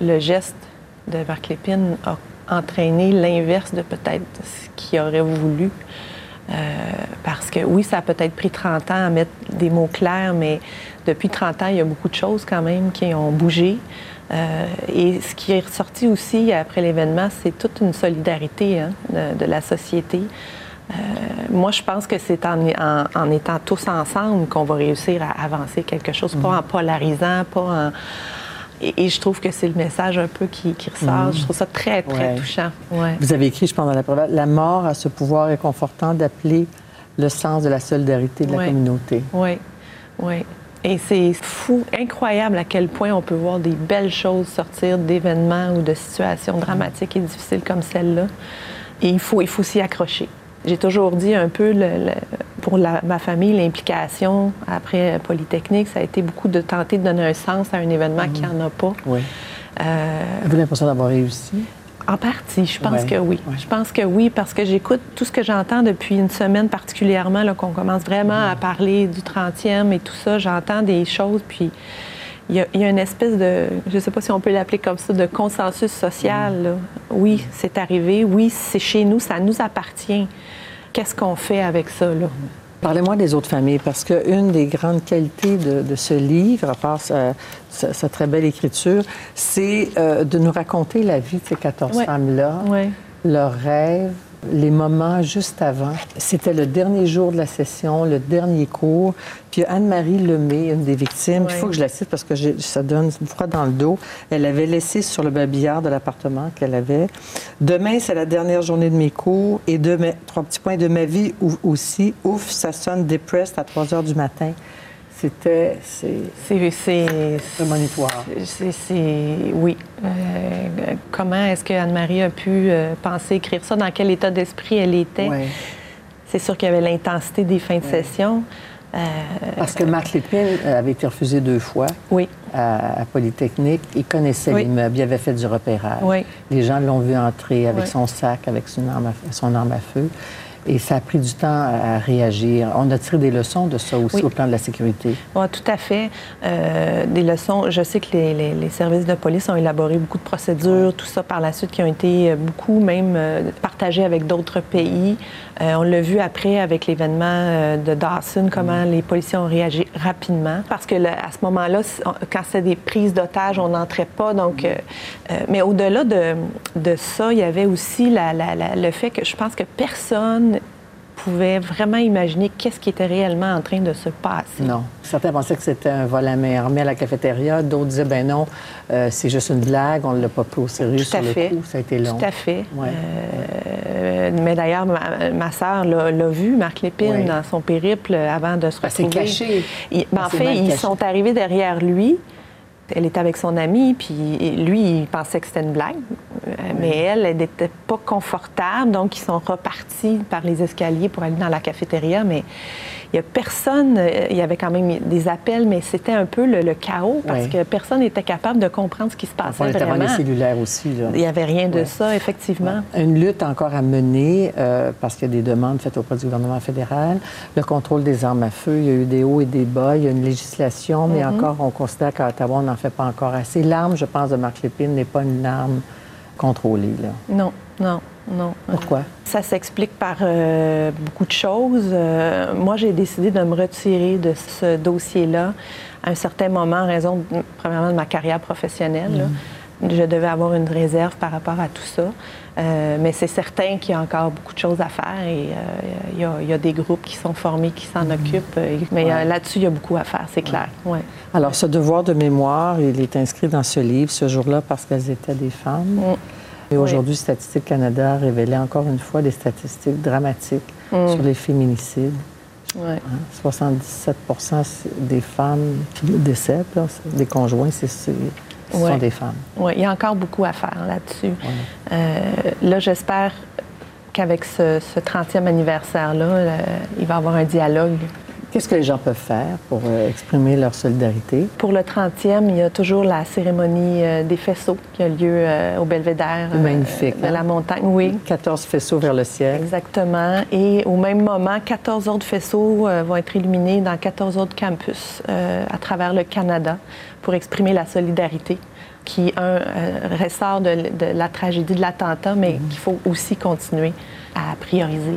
le geste de Marc Lépine a entraîné l'inverse de peut-être ce qu'il aurait voulu. Euh, parce que oui, ça a peut-être pris 30 ans à mettre des mots clairs, mais depuis 30 ans, il y a beaucoup de choses quand même qui ont bougé. Euh, et ce qui est ressorti aussi après l'événement, c'est toute une solidarité hein, de, la société. Euh, moi, je pense que c'est en, en, étant tous ensemble qu'on va réussir à avancer quelque chose, pas mm. en polarisant, pas en, et, je trouve que c'est le message un peu qui, ressort. Je trouve ça très, très touchant. Vous avez écrit, je pense, dans la preuve, la mort a ce pouvoir réconfortant d'appeler le sens de la solidarité de la communauté. Oui, oui. Et c'est fou, incroyable à quel point on peut voir des belles choses sortir d'événements ou de situations dramatiques et difficiles comme celle-là. Et il faut, il faut s'y accrocher. J'ai toujours dit un peu, pour ma famille, l'implication après Polytechnique, ça a été beaucoup de tenter de donner un sens à un événement qui n'en a pas. Oui. Euh, Avez-vous l'impression d'avoir réussi? En partie, je pense que oui. Je pense que oui, parce que j'écoute tout ce que j'entends depuis une semaine particulièrement, qu'on commence vraiment à parler du 30e et tout ça. J'entends des choses, puis il y, a, une espèce de, je ne sais pas si on peut l'appeler comme ça, de consensus social. Oui, c'est arrivé. Oui, c'est chez nous, ça nous appartient. Qu'est-ce qu'on fait avec ça? Là? Parlez-moi des autres familles, parce qu'une des grandes qualités de, ce livre, à part sa, très belle écriture, c'est euh, de nous raconter la vie de ces 14 femmes-là, leurs rêves, les moments juste avant. C'était le dernier jour de la session, le dernier cours. Puis Anne-Marie Lemay, une des victimes, il faut que je la cite parce que ça donne froid dans le dos. Elle avait laissé sur le babillard de l'appartement qu'elle avait. Demain, c'est la dernière journée de mes cours et de mes trois petits points de ma vie aussi. Ouf, ça sonne depressed à 3 heures du matin. C'était. C'est prémonitoire. C'est. Oui. Euh, comment est-ce que Anne-Marie a pu euh, penser écrire ça? Dans quel état d'esprit elle était? C'est sûr qu'il y avait l'intensité des fins de session. Euh, Parce que Marc Lépine avait été refusé deux fois oui. à, Polytechnique. Il connaissait l'immeuble, il avait fait du repérage. Oui. Les gens l'ont vu entrer avec son sac, avec son arme son arme à feu. Et ça a pris du temps à réagir. On a tiré des leçons de ça aussi au plan de la sécurité. Oui, tout à fait. Euh, des leçons. Je sais que les, services de police ont élaboré beaucoup de procédures, tout ça par la suite, qui ont été euh, beaucoup même euh, partagées avec d'autres pays. on l'a vu après avec l'événement de Dawson, comment mm. les policiers ont réagi rapidement. Parce que à ce moment-là, quand c'est des prises d'otages, on n'entrait pas. Donc, mais au-delà de, de, ça, il y avait aussi la, le fait que je pense que personne pouvait vraiment imaginer qu'est-ce qui était réellement en train de se passer. Non. Certains pensaient que c'était un vol à main armée à la cafétéria. D'autres disaient, ben non, euh, c'est juste une blague, on ne l'a pas pris au sérieux Tout sur le fait. coup. Ça a été long. Tout à fait. Euh, mais d'ailleurs, ma, ma sœur l'a vu, Marc Lépine, dans son périple avant de se retrouver. C'est caché. Ben, en fait, ils sont arrivés derrière lui. Elle était avec son ami, puis lui, il pensait que c'était une blague. Euh, mais elle, elle n'était pas confortable, donc ils sont repartis par les escaliers pour aller dans la cafétéria. Mais il n'y a personne, euh, il y avait quand même des appels, mais c'était un peu le, chaos parce que personne n'était capable de comprendre ce qui se passait on était vraiment. les cellulaires aussi. Il n'y avait rien de ça, effectivement. Une lutte encore à mener euh, parce qu'il y a des demandes faites auprès du gouvernement fédéral. Le contrôle des armes à feu, il y a eu des hauts et des bas, il y a une législation, mais mm-hmm. encore, on considère qu'à Ottawa, on n'en fait pas encore assez. L'arme, je pense, de Marc Lépine n'est pas une arme contrôlée. Là. Non, non. Non. Pourquoi? Ça s'explique par euh, beaucoup de choses. Euh, moi, j'ai décidé de me retirer de ce dossier-là à un certain moment en raison, premièrement, de ma carrière professionnelle. Mm. Je devais avoir une réserve par rapport à tout ça. Euh, mais c'est certain qu'il y a encore beaucoup de choses à faire et il y, a des groupes qui sont formés, qui s'en mm. occupent. mais là-dessus, il y a beaucoup à faire, c'est clair. Ouais. Alors, ce devoir de mémoire, il est inscrit dans ce livre ce jour-là parce qu'elles étaient des femmes? Mm. Et aujourd'hui, Statistique Canada a révélé encore une fois des statistiques dramatiques mm. sur les féminicides. 77% hein? des femmes qui décèdent, des conjoints, c'est, ce sont des femmes. Oui, il y a encore beaucoup à faire là-dessus. Euh, là, j'espère qu'avec ce, 30e anniversaire-là, euh, il va y avoir un dialogue Qu'est-ce que les gens peuvent faire pour euh, exprimer leur solidarité? Pour le 30e, il y a toujours la cérémonie euh, des faisceaux qui a lieu euh, au belvédère Magnifique, de la hein? montagne. Oui. 14 faisceaux vers le ciel. Exactement. Et au même moment, 14 autres faisceaux vont être illuminés dans 14 autres campus à travers le Canada pour exprimer la solidarité qui, un, ressort de, la tragédie de l'attentat, mais mm-hmm. qu'il faut aussi continuer à prioriser.